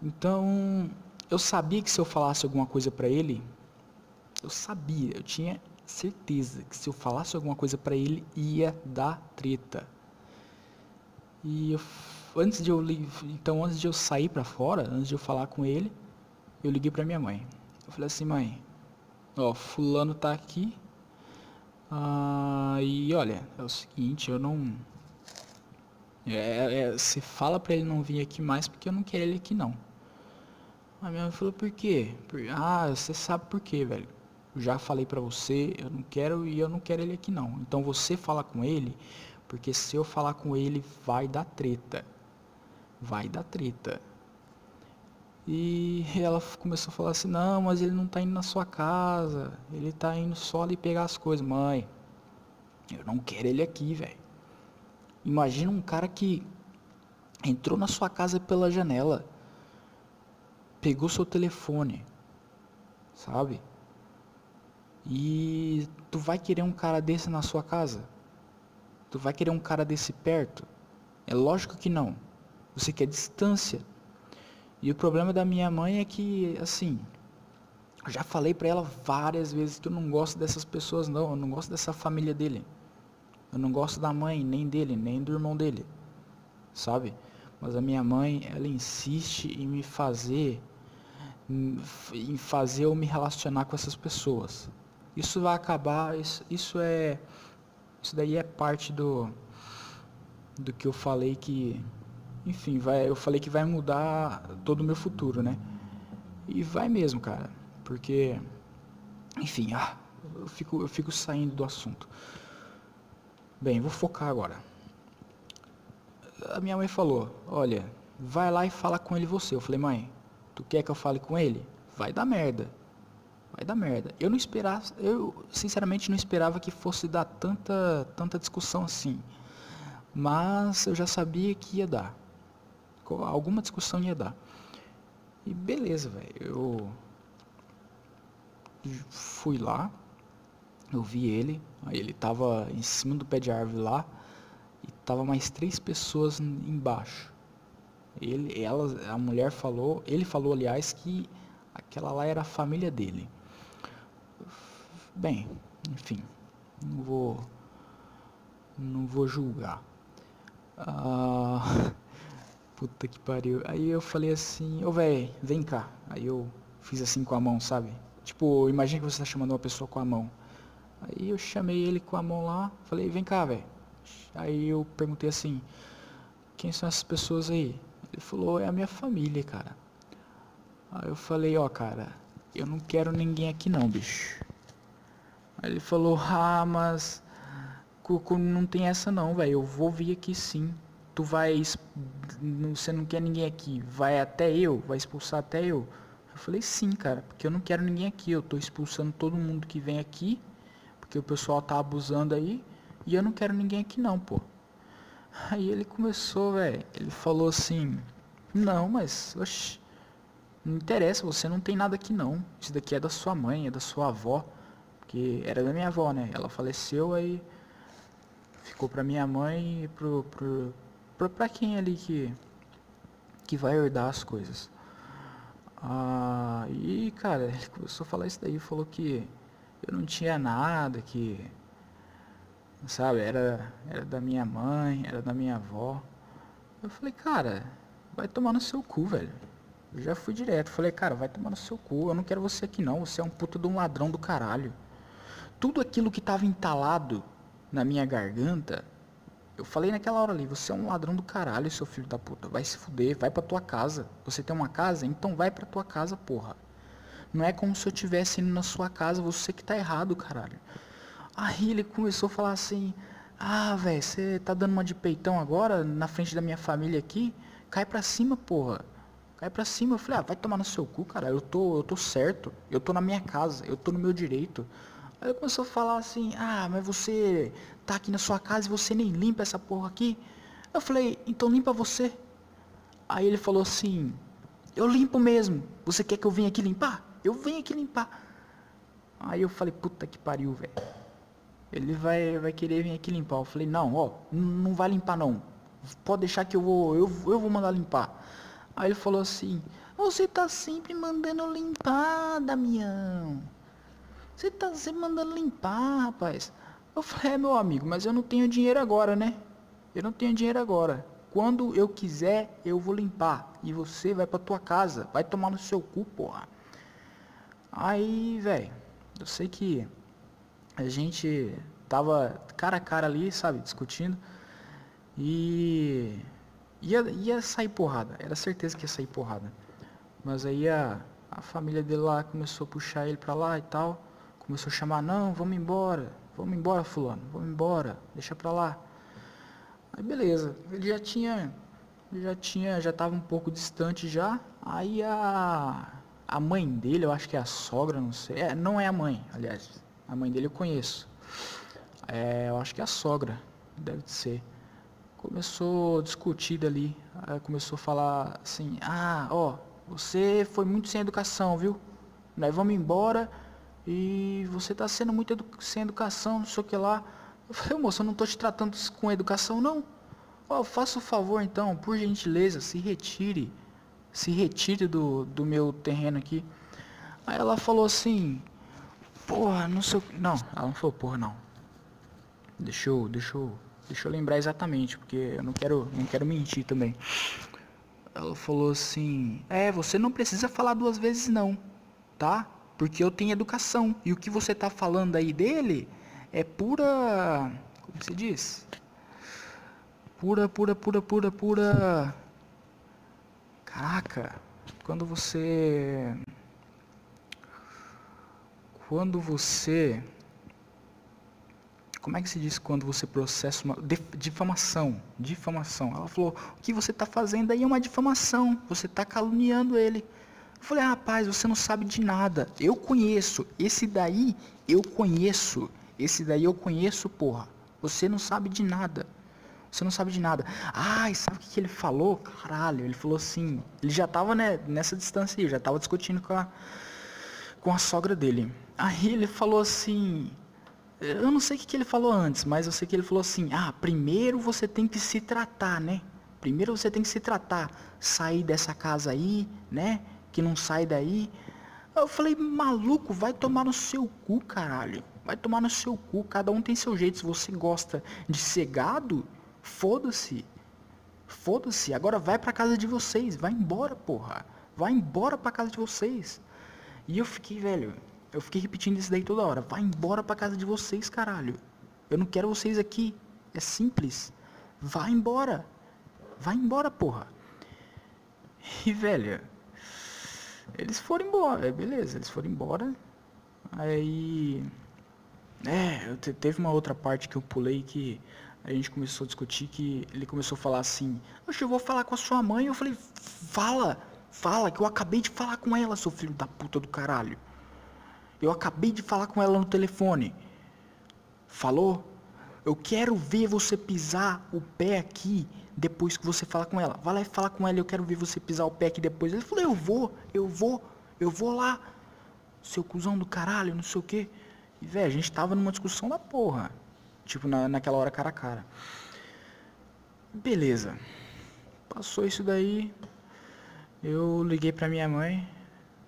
Então, eu sabia que se eu falasse alguma coisa para ele, eu sabia, eu tinha certeza que se eu falasse alguma coisa para ele ia dar treta. E eu, antes de eu então antes de eu sair para fora, antes de eu falar com ele, eu liguei para minha mãe. Eu falei assim, mãe, ó, fulano tá aqui. Ah, e olha, é o seguinte, eu não é, é, você fala para ele não vir aqui mais porque eu não quero ele aqui não. A minha mãe falou, por quê? Por, ah, você sabe por quê, velho. Eu já falei para você, eu não quero e eu não quero ele aqui não. Então você fala com ele, porque se eu falar com ele vai dar treta. Vai dar treta. E ela começou a falar assim, não, mas ele não tá indo na sua casa. Ele tá indo só ali pegar as coisas. Mãe, eu não quero ele aqui, velho. Imagina um cara que entrou na sua casa pela janela, pegou seu telefone, sabe? E tu vai querer um cara desse na sua casa? Tu vai querer um cara desse perto? É lógico que não. Você quer distância. E o problema da minha mãe é que, assim, eu já falei para ela várias vezes que eu não gosto dessas pessoas não, eu não gosto dessa família dele. Eu não gosto da mãe, nem dele, nem do irmão dele. Sabe? Mas a minha mãe, ela insiste em me fazer em fazer eu me relacionar com essas pessoas. Isso vai acabar, isso, isso é isso daí é parte do do que eu falei que enfim, vai, eu falei que vai mudar todo o meu futuro, né? E vai mesmo, cara, porque enfim, ah, eu fico eu fico saindo do assunto. Bem, vou focar agora. A minha mãe falou: Olha, vai lá e fala com ele você. Eu falei: Mãe, tu quer que eu fale com ele? Vai dar merda. Vai dar merda. Eu não esperava, eu sinceramente não esperava que fosse dar tanta, tanta discussão assim. Mas eu já sabia que ia dar. Alguma discussão ia dar. E beleza, velho. Eu fui lá, eu vi ele, aí ele tava em cima do pé de árvore lá e tava mais três pessoas embaixo. Ele, ela, a mulher falou, ele falou aliás que aquela lá era a família dele. Bem, enfim, não vou não vou julgar. Ah, puta que pariu. Aí eu falei assim, ô oh, velho, vem cá. Aí eu fiz assim com a mão, sabe? Tipo, imagina que você tá chamando uma pessoa com a mão. Aí eu chamei ele com a mão lá, falei, vem cá, velho. Aí eu perguntei assim, quem são essas pessoas aí? Ele falou, é a minha família, cara. Aí eu falei, ó, oh, cara, eu não quero ninguém aqui não, bicho. Aí ele falou, ah, mas não tem essa não, velho. Eu vou vir aqui sim. Tu vai. Você não quer ninguém aqui. Vai até eu? Vai expulsar até eu? Eu falei, sim, cara, porque eu não quero ninguém aqui. Eu tô expulsando todo mundo que vem aqui. Porque o pessoal tá abusando aí. E eu não quero ninguém aqui não, pô. Aí ele começou, velho. Ele falou assim: Não, mas. Não interessa, você não tem nada aqui não. Isso daqui é da sua mãe, é da sua avó. Porque era da minha avó, né? Ela faleceu aí. Ficou pra minha mãe e pro, pro, pro, pra quem ali que, que vai herdar as coisas. Ah, e cara, ele começou a falar isso daí, falou que eu não tinha nada, que sabe, era, era da minha mãe, era da minha avó. Eu falei, cara, vai tomar no seu cu, velho. Eu já fui direto, falei, cara, vai tomar no seu cu, eu não quero você aqui não, você é um puta de um ladrão do caralho. Tudo aquilo que tava entalado na minha garganta, eu falei naquela hora ali, você é um ladrão do caralho, seu filho da puta. Vai se fuder, vai pra tua casa. Você tem uma casa? Então vai pra tua casa, porra. Não é como se eu tivesse indo na sua casa, você que tá errado, caralho. Aí ele começou a falar assim: Ah, velho, você tá dando uma de peitão agora na frente da minha família aqui? Cai pra cima, porra. Cai pra cima. Eu falei: Ah, vai tomar no seu cu, cara. Eu tô, eu tô certo. Eu tô na minha casa. Eu tô no meu direito. Aí ele começou a falar assim: Ah, mas você tá aqui na sua casa e você nem limpa essa porra aqui. Eu falei: Então limpa você. Aí ele falou assim: Eu limpo mesmo. Você quer que eu venha aqui limpar? Eu venho aqui limpar. Aí eu falei: Puta que pariu, velho. Ele vai, vai querer vir aqui limpar. Eu falei: Não, ó, não vai limpar não. Pode deixar que eu vou, eu, eu vou mandar limpar. Aí ele falou assim: Você tá sempre mandando limpar, Damião. Você tá sempre mandando limpar, rapaz. Eu falei, é meu amigo, mas eu não tenho dinheiro agora, né? Eu não tenho dinheiro agora. Quando eu quiser, eu vou limpar. E você vai pra tua casa. Vai tomar no seu cu, porra. Aí, velho, eu sei que a gente tava cara a cara ali, sabe, discutindo. E ia, ia sair porrada. Era certeza que ia sair porrada. Mas aí a, a família dele lá começou a puxar ele pra lá e tal. Começou a chamar, não, vamos embora, vamos embora, fulano, vamos embora, deixa pra lá. Aí beleza, ele já tinha, já tinha, já tava um pouco distante já. Aí a, a mãe dele, eu acho que é a sogra, não sei, é, não é a mãe, aliás, a mãe dele eu conheço. É, eu acho que é a sogra, deve ser. Começou a discutir ali, começou a falar assim, ah, ó, você foi muito sem educação, viu? Nós vamos embora e você está sendo muito edu sem educação, não sei o que lá. Eu falei, moço, eu não estou te tratando com educação, não. Oh, faça o favor então, por gentileza, se retire. Se retire do, do meu terreno aqui. Aí ela falou assim, porra, não sei o que. Não, ela não falou porra não. Deixa eu, deixa eu, deixa eu lembrar exatamente, porque eu não quero, não quero mentir também. Ela falou assim, é, você não precisa falar duas vezes não, tá? Porque eu tenho educação. E o que você está falando aí dele é pura. Como se diz? Pura, pura, pura, pura, pura. Caraca, quando você. Quando você. Como é que se diz quando você processa uma difamação? Difamação. Ela falou: o que você está fazendo aí é uma difamação. Você está caluniando ele. Eu falei, ah, rapaz, você não sabe de nada. Eu conheço. Esse daí eu conheço. Esse daí eu conheço, porra. Você não sabe de nada. Você não sabe de nada. Ai, sabe o que, que ele falou? Caralho, ele falou assim. Ele já tava né, nessa distância aí, já tava discutindo com a, com a sogra dele. Aí ele falou assim, eu não sei o que, que ele falou antes, mas eu sei que ele falou assim: ah, primeiro você tem que se tratar, né? Primeiro você tem que se tratar, sair dessa casa aí, né? Que não sai daí. Eu falei, maluco, vai tomar no seu cu, caralho. Vai tomar no seu cu, cada um tem seu jeito. Se você gosta de ser gado, foda-se. Foda-se, agora vai pra casa de vocês, vai embora, porra. Vai embora pra casa de vocês. E eu fiquei, velho, eu fiquei repetindo isso daí toda hora. Vai embora pra casa de vocês, caralho. Eu não quero vocês aqui. É simples. Vai embora. Vai embora, porra. E, velho, eles foram embora, beleza, eles foram embora. Aí. É, teve uma outra parte que eu pulei que a gente começou a discutir que ele começou a falar assim, Oxe, eu vou falar com a sua mãe. Eu falei, fala, fala, que eu acabei de falar com ela, seu filho da puta do caralho. Eu acabei de falar com ela no telefone. Falou? Eu quero ver você pisar o pé aqui depois que você falar com ela. Vai lá e fala com ela, eu quero ver você pisar o pé aqui depois. Ele falou, eu vou, eu vou, eu vou lá. Seu cuzão do caralho, não sei o quê. E, velho, a gente tava numa discussão da porra. Tipo, na, naquela hora cara a cara. Beleza. Passou isso daí. Eu liguei pra minha mãe.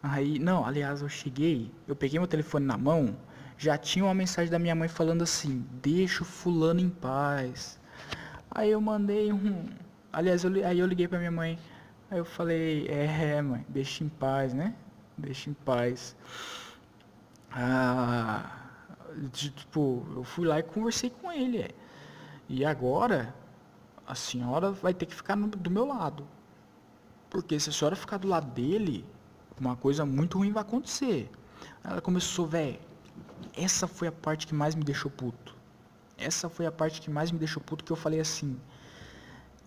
Aí, não, aliás, eu cheguei, eu peguei meu telefone na mão, já tinha uma mensagem da minha mãe falando assim: "Deixa o fulano em paz". Aí eu mandei um, aliás, eu, aí eu liguei pra minha mãe. Aí eu falei: "É, mãe, deixa em paz, né? Deixa em paz". Ah, tipo, eu fui lá e conversei com ele. É. E agora a senhora vai ter que ficar no, do meu lado. Porque se a senhora ficar do lado dele, uma coisa muito ruim vai acontecer. Ela começou, velho. Essa foi a parte que mais me deixou puto. Essa foi a parte que mais me deixou puto que eu falei assim: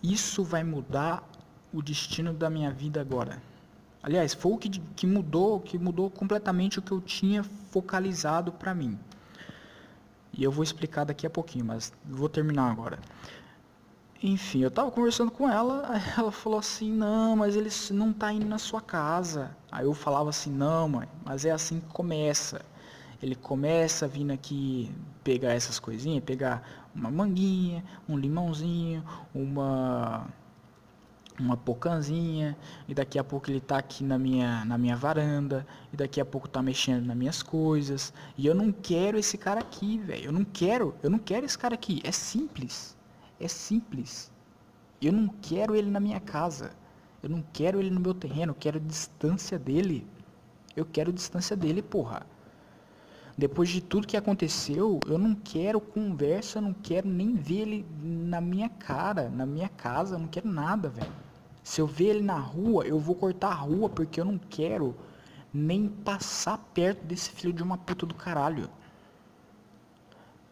isso vai mudar o destino da minha vida agora. Aliás, foi o que, que mudou, que mudou completamente o que eu tinha focalizado para mim. E eu vou explicar daqui a pouquinho, mas vou terminar agora. Enfim, eu tava conversando com ela, <laughs> ela falou assim, não, mas ele não tá indo na sua casa. Aí eu falava assim, não, mãe, mas é assim que começa. Ele começa vindo aqui pegar essas coisinhas, pegar uma manguinha, um limãozinho, uma uma pocanzinha, e daqui a pouco ele tá aqui na minha, na minha varanda, e daqui a pouco tá mexendo nas minhas coisas. E eu não quero esse cara aqui, velho. Eu não quero, eu não quero esse cara aqui. É simples. É simples. Eu não quero ele na minha casa. Eu não quero ele no meu terreno. Eu quero distância dele. Eu quero distância dele, porra. Depois de tudo que aconteceu, eu não quero conversa, não quero nem ver ele na minha cara, na minha casa, não quero nada, velho. Se eu ver ele na rua, eu vou cortar a rua porque eu não quero nem passar perto desse filho de uma puta do caralho.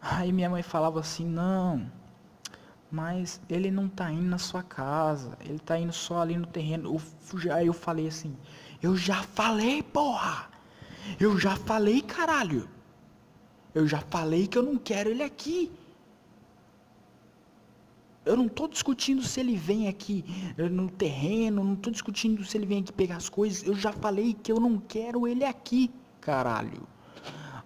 Aí minha mãe falava assim: "Não, mas ele não tá indo na sua casa, ele tá indo só ali no terreno. Eu, aí eu falei assim, eu já falei, porra! Eu já falei, caralho! Eu já falei que eu não quero ele aqui. Eu não tô discutindo se ele vem aqui no terreno, não tô discutindo se ele vem aqui pegar as coisas. Eu já falei que eu não quero ele aqui, caralho.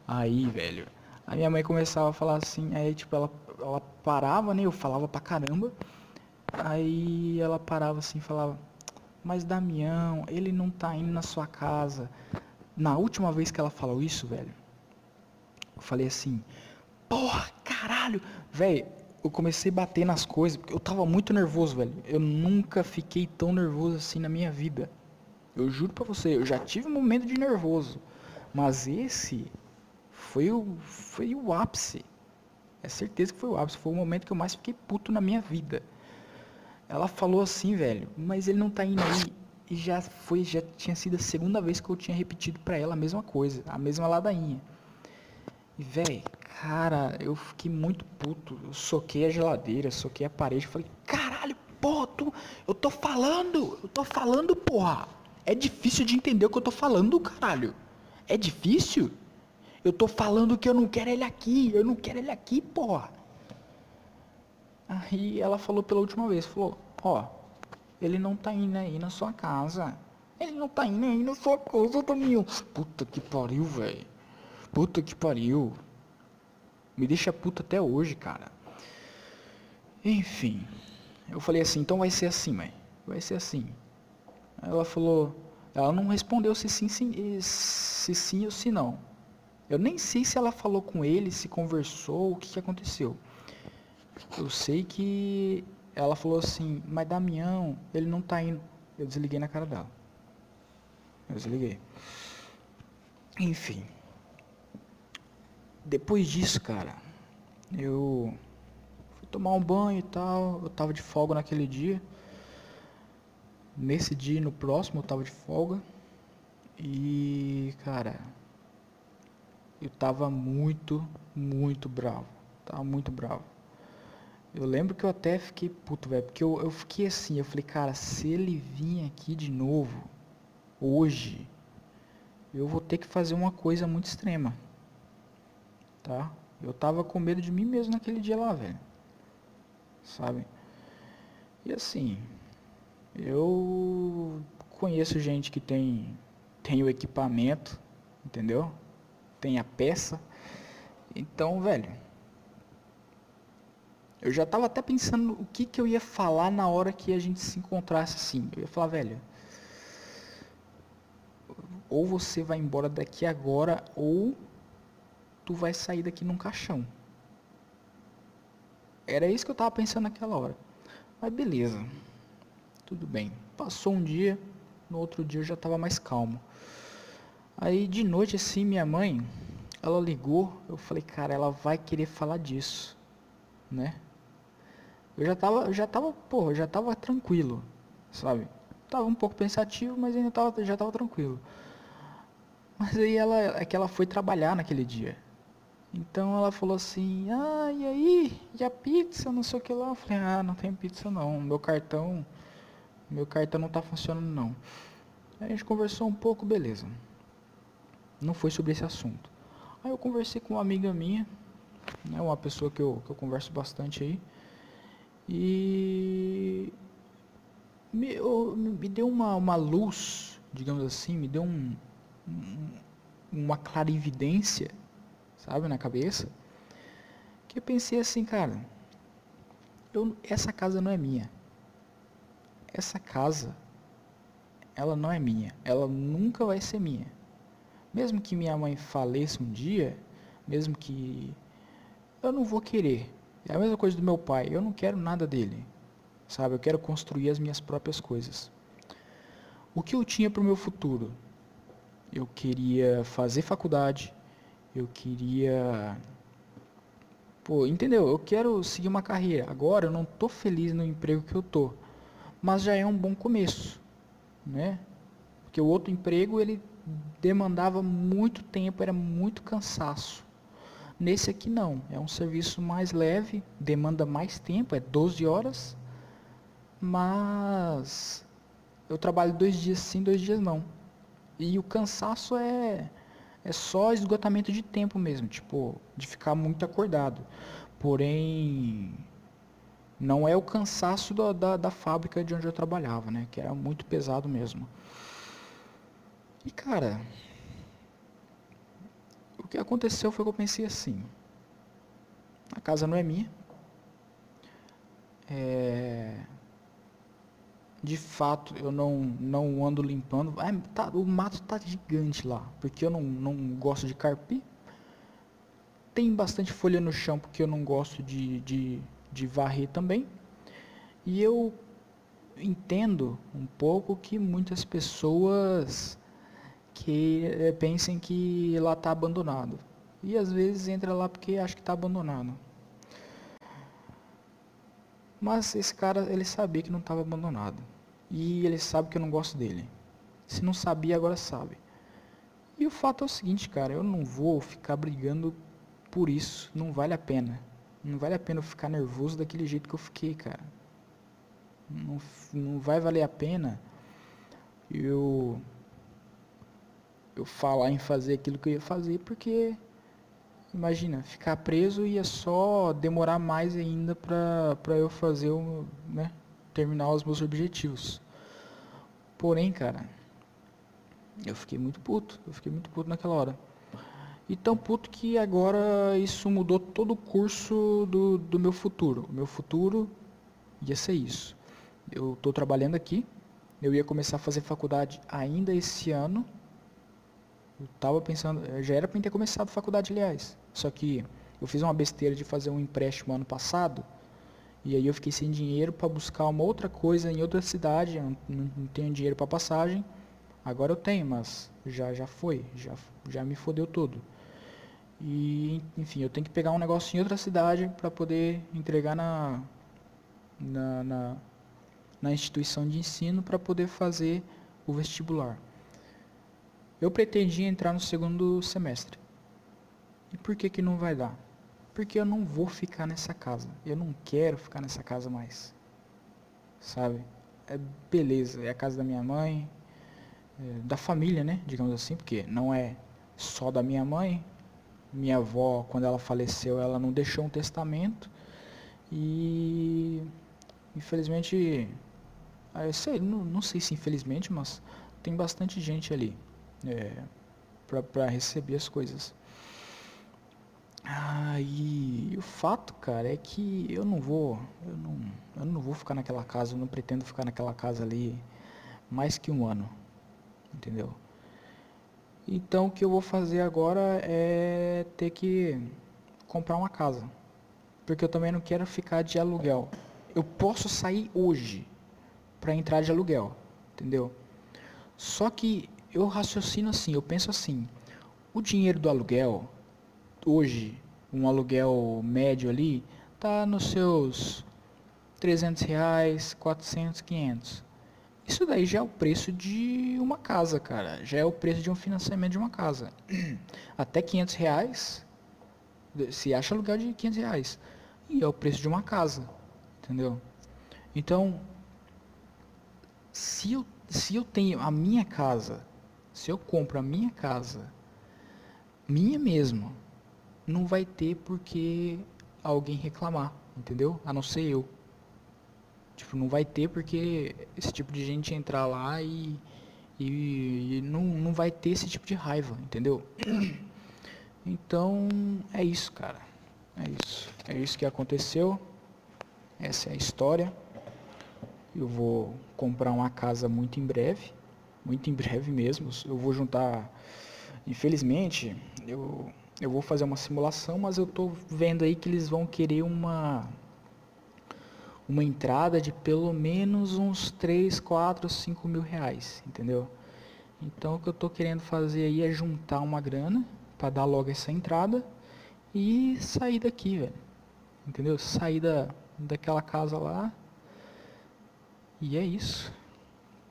Aí, velho, a minha mãe começava a falar assim, aí tipo, ela ela parava, né? Eu falava pra caramba. Aí ela parava assim falava, mas Damião, ele não tá indo na sua casa. Na última vez que ela falou isso, velho, eu falei assim, porra, caralho, velho, eu comecei a bater nas coisas, porque eu tava muito nervoso, velho. Eu nunca fiquei tão nervoso assim na minha vida. Eu juro pra você, eu já tive um momento de nervoso. Mas esse foi o, foi o ápice. É certeza que foi o ápice. Foi o momento que eu mais fiquei puto na minha vida. Ela falou assim, velho, mas ele não tá indo aí. E já foi, já tinha sido a segunda vez que eu tinha repetido para ela a mesma coisa, a mesma ladainha. E, velho, cara, eu fiquei muito puto. Eu soquei a geladeira, soquei a parede. Falei, caralho, porra, tu, eu tô falando, eu tô falando, porra. É difícil de entender o que eu tô falando, caralho. É difícil? Eu tô falando que eu não quero ele aqui, eu não quero ele aqui, porra. Aí ela falou pela última vez, falou, ó, ele não tá indo aí na sua casa. Ele não tá indo aí na sua casa, Damião. Puta que pariu, velho. Puta que pariu. Me deixa puta até hoje, cara. Enfim. Eu falei assim, então vai ser assim, mãe. Vai ser assim. Ela falou. Ela não respondeu se sim, sim, se sim ou se não. Eu nem sei se ela falou com ele, se conversou, o que, que aconteceu. Eu sei que ela falou assim, mas Damião, ele não tá indo. Eu desliguei na cara dela. Eu desliguei. Enfim. Depois disso, cara, eu fui tomar um banho e tal. Eu tava de folga naquele dia. Nesse dia e no próximo eu tava de folga. E, cara, eu tava muito, muito bravo. Tava muito bravo. Eu lembro que eu até fiquei puto, velho, porque eu, eu fiquei assim, eu falei, cara, se ele vir aqui de novo, hoje, eu vou ter que fazer uma coisa muito extrema. Tá? Eu tava com medo de mim mesmo naquele dia lá, velho. Sabe? E assim, eu conheço gente que tem, tem o equipamento, entendeu? Tem a peça. Então, velho, eu já tava até pensando o que, que eu ia falar na hora que a gente se encontrasse assim. Eu ia falar, velho, ou você vai embora daqui agora, ou tu vai sair daqui num caixão. Era isso que eu tava pensando naquela hora. Mas beleza. Tudo bem. Passou um dia, no outro dia eu já estava mais calmo. Aí de noite assim, minha mãe, ela ligou, eu falei, cara, ela vai querer falar disso, né? Eu já tava, já tava, porra, já tava tranquilo, sabe? Tava um pouco pensativo, mas ainda tava, já tava tranquilo. Mas aí ela, é que ela foi trabalhar naquele dia. Então ela falou assim, ah, e aí? E a pizza, não sei o que lá? Eu falei, ah, não tem pizza não, meu cartão meu cartão não está funcionando não. Aí a gente conversou um pouco, beleza. Não foi sobre esse assunto. Aí eu conversei com uma amiga minha, né, uma pessoa que eu, que eu converso bastante aí. E me, eu, me deu uma, uma luz, digamos assim, me deu um, um, uma clarividência, sabe, na cabeça. Que eu pensei assim, cara, eu, essa casa não é minha essa casa, ela não é minha, ela nunca vai ser minha. Mesmo que minha mãe faleça um dia, mesmo que eu não vou querer. É a mesma coisa do meu pai, eu não quero nada dele. Sabe, eu quero construir as minhas próprias coisas. O que eu tinha para o meu futuro? Eu queria fazer faculdade, eu queria Pô, entendeu? Eu quero seguir uma carreira. Agora eu não tô feliz no emprego que eu tô mas já é um bom começo, né? Porque o outro emprego ele demandava muito tempo, era muito cansaço. Nesse aqui não, é um serviço mais leve, demanda mais tempo, é 12 horas, mas eu trabalho dois dias sim, dois dias não. E o cansaço é, é só esgotamento de tempo mesmo, tipo, de ficar muito acordado. Porém, não é o cansaço da, da, da, fábrica de onde eu trabalhava, né? Que era muito pesado mesmo. E cara, o que aconteceu foi que eu pensei assim: a casa não é minha. É, de fato, eu não, não ando limpando. É, tá, o mato tá gigante lá, porque eu não, não gosto de carpir. Tem bastante folha no chão, porque eu não gosto de, de de varrer também. E eu entendo um pouco que muitas pessoas que é, pensem que lá está abandonado. E às vezes entra lá porque acha que está abandonado. Mas esse cara, ele sabia que não estava abandonado. E ele sabe que eu não gosto dele. Se não sabia, agora sabe. E o fato é o seguinte, cara, eu não vou ficar brigando por isso. Não vale a pena. Não vale a pena eu ficar nervoso daquele jeito que eu fiquei, cara. Não, não vai valer a pena eu eu falar em fazer aquilo que eu ia fazer, porque imagina, ficar preso ia só demorar mais ainda para eu fazer o, né, terminar os meus objetivos. Porém, cara, Eu fiquei muito puto, eu fiquei muito puto naquela hora. E tão puto que agora isso mudou todo o curso do, do meu futuro. O meu futuro ia ser isso. Eu estou trabalhando aqui, eu ia começar a fazer faculdade ainda esse ano. Eu tava pensando, já era para ter começado a faculdade, aliás. Só que eu fiz uma besteira de fazer um empréstimo ano passado. E aí eu fiquei sem dinheiro para buscar uma outra coisa em outra cidade. Não, não tenho dinheiro para passagem. Agora eu tenho, mas já já foi, já já me fodeu tudo. E enfim, eu tenho que pegar um negócio em outra cidade para poder entregar na na, na, na instituição de ensino para poder fazer o vestibular. Eu pretendia entrar no segundo semestre. E por que que não vai dar? Porque eu não vou ficar nessa casa. Eu não quero ficar nessa casa mais. Sabe? É beleza, é a casa da minha mãe, é, da família, né? Digamos assim, porque não é só da minha mãe. Minha avó, quando ela faleceu, ela não deixou um testamento. E infelizmente, ah, sei, não, não sei se infelizmente, mas tem bastante gente ali é, para receber as coisas. Ah, e o fato, cara, é que eu não vou, eu não, eu não vou ficar naquela casa, eu não pretendo ficar naquela casa ali mais que um ano, entendeu? Então o que eu vou fazer agora é ter que comprar uma casa, porque eu também não quero ficar de aluguel. Eu posso sair hoje para entrar de aluguel, entendeu? Só que eu raciocino assim, eu penso assim, o dinheiro do aluguel hoje, um aluguel médio ali, tá nos seus 300 reais, 400, 500. Isso daí já é o preço de uma casa, cara. Já é o preço de um financiamento de uma casa. <clears throat> Até 500 reais, se acha aluguel de 500 reais. E é o preço de uma casa, entendeu? Então, se eu, se eu tenho a minha casa, se eu compro a minha casa, minha mesmo, não vai ter porque alguém reclamar, entendeu? A não ser eu. Tipo, não vai ter porque esse tipo de gente entrar lá e, e, e não, não vai ter esse tipo de raiva, entendeu? <coughs> Então, é isso, cara. É isso. É isso que aconteceu. Essa é a história. Eu vou comprar uma casa muito em breve. Muito em breve mesmo. Eu vou juntar. Infelizmente, eu eu vou fazer uma simulação, mas eu estou vendo aí que eles vão querer uma uma entrada de pelo menos uns 3, 4, 5 mil reais, entendeu? Então o que eu estou querendo fazer aí é juntar uma grana para dar logo essa entrada e sair daqui, velho. Entendeu? Sair da, daquela casa lá. E é isso.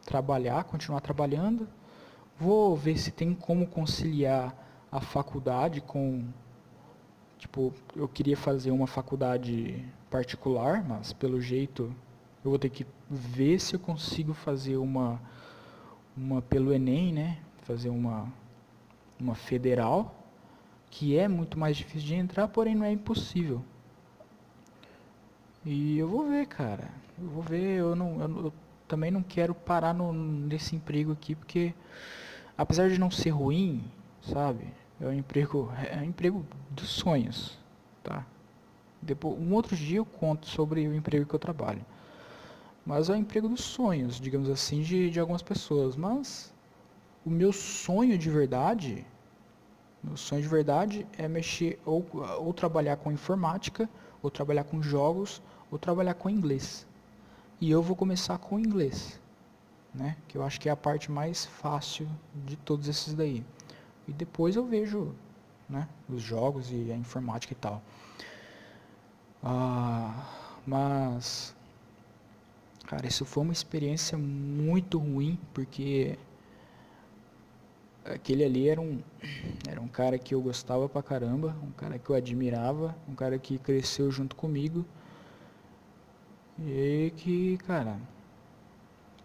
Trabalhar, continuar trabalhando. Vou ver se tem como conciliar a faculdade com tipo, eu queria fazer uma faculdade particular, mas pelo jeito eu vou ter que ver se eu consigo fazer uma uma pelo ENEM, né? Fazer uma uma federal, que é muito mais difícil de entrar, porém não é impossível. E eu vou ver, cara. Eu vou ver, eu não eu, eu também não quero parar no, nesse emprego aqui porque apesar de não ser ruim, sabe? É um emprego, é um emprego dos sonhos, tá? Depois, um outro dia eu conto sobre o emprego que eu trabalho. Mas é o emprego dos sonhos, digamos assim, de, de algumas pessoas. Mas o meu sonho de verdade, meu sonho de verdade é mexer ou, ou trabalhar com informática, ou trabalhar com jogos, ou trabalhar com inglês. E eu vou começar com inglês, né? Que eu acho que é a parte mais fácil de todos esses daí. E depois eu vejo né, os jogos e a informática e tal. Ah, mas, cara, isso foi uma experiência muito ruim, porque aquele ali era um, era um cara que eu gostava pra caramba, um cara que eu admirava, um cara que cresceu junto comigo. E que, cara,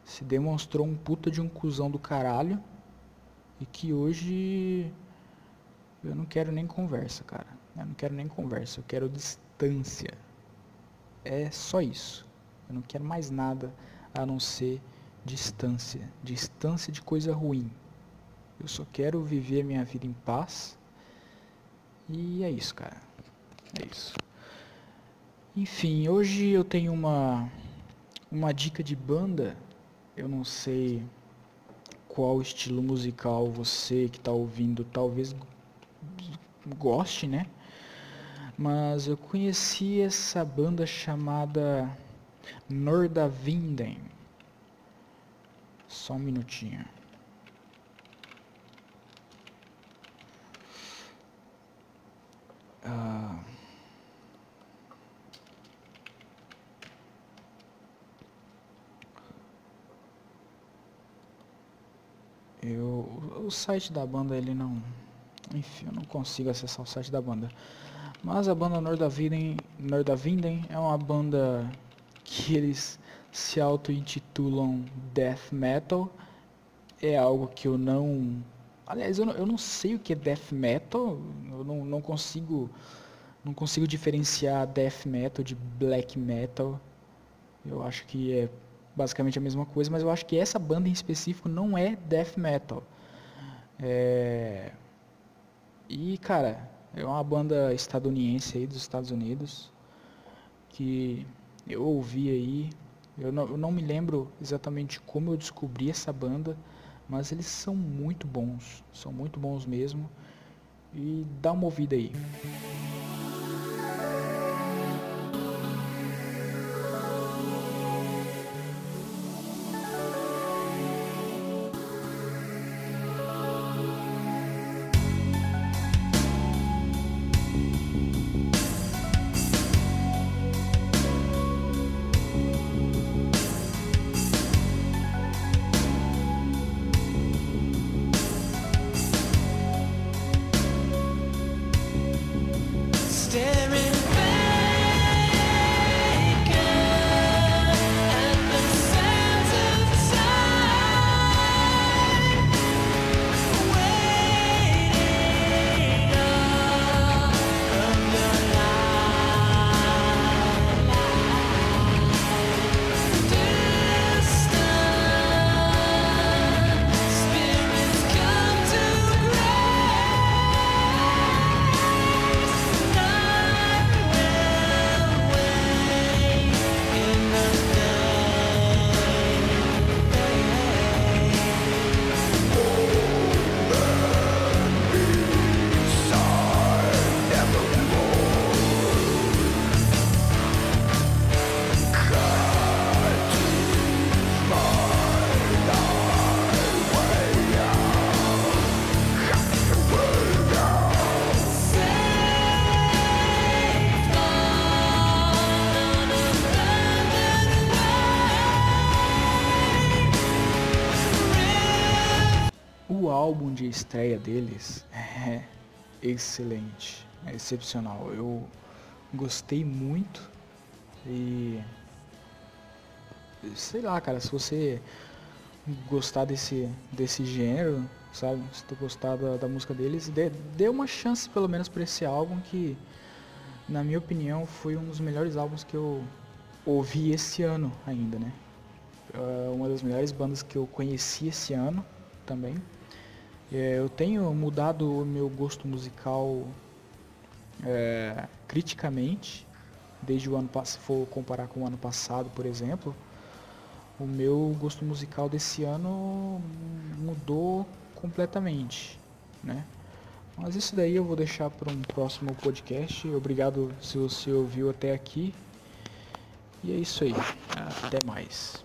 se demonstrou um puta de um cuzão do caralho e que hoje eu não quero nem conversa, cara. Eu não quero nem conversa, eu quero distância. É só isso. Eu não quero mais nada a não ser distância. Distância de coisa ruim. Eu só quero viver a minha vida em paz. E é isso, cara. É isso. Enfim, hoje eu tenho uma uma dica de banda. Eu não sei qual estilo musical você que está ouvindo talvez goste, né? Mas eu conheci essa banda chamada Nordavinden. Só um minutinho. Ah, eu, o site da banda ele não, enfim, eu não consigo acessar o site da banda. Mas a banda Nordavinden, Nordavinden é uma banda que eles se auto-intitulam Death Metal. É algo que eu não Aliás, eu não, eu não sei o que é death metal, eu não, não consigo não consigo diferenciar death metal de black metal. Eu acho que é basicamente a mesma coisa, mas eu acho que essa banda em específico não é death metal. É... E, cara, é uma banda estadunidense aí dos Estados Unidos que eu ouvi aí. Eu não, eu não me lembro exatamente como eu descobri essa banda, mas eles são muito bons, são muito bons mesmo. E dá uma ouvida aí. álbum estreia deles é excelente, é excepcional. Eu gostei muito e sei lá, cara, se você gostar desse desse gênero, sabe? Se tu gostar da, da música deles, dê, dê uma chance pelo menos para esse álbum que na minha opinião foi um dos melhores álbuns que eu ouvi esse ano ainda, né? Uh, uma das melhores bandas que eu conheci esse ano também. É, eu tenho mudado o meu gosto musical é, criticamente, desde o ano passado, se for comparar com o ano passado, por exemplo, o meu gosto musical desse ano mudou completamente, né? Mas isso daí eu vou deixar para um próximo podcast. Obrigado se você ouviu até aqui. E é isso aí. Até mais.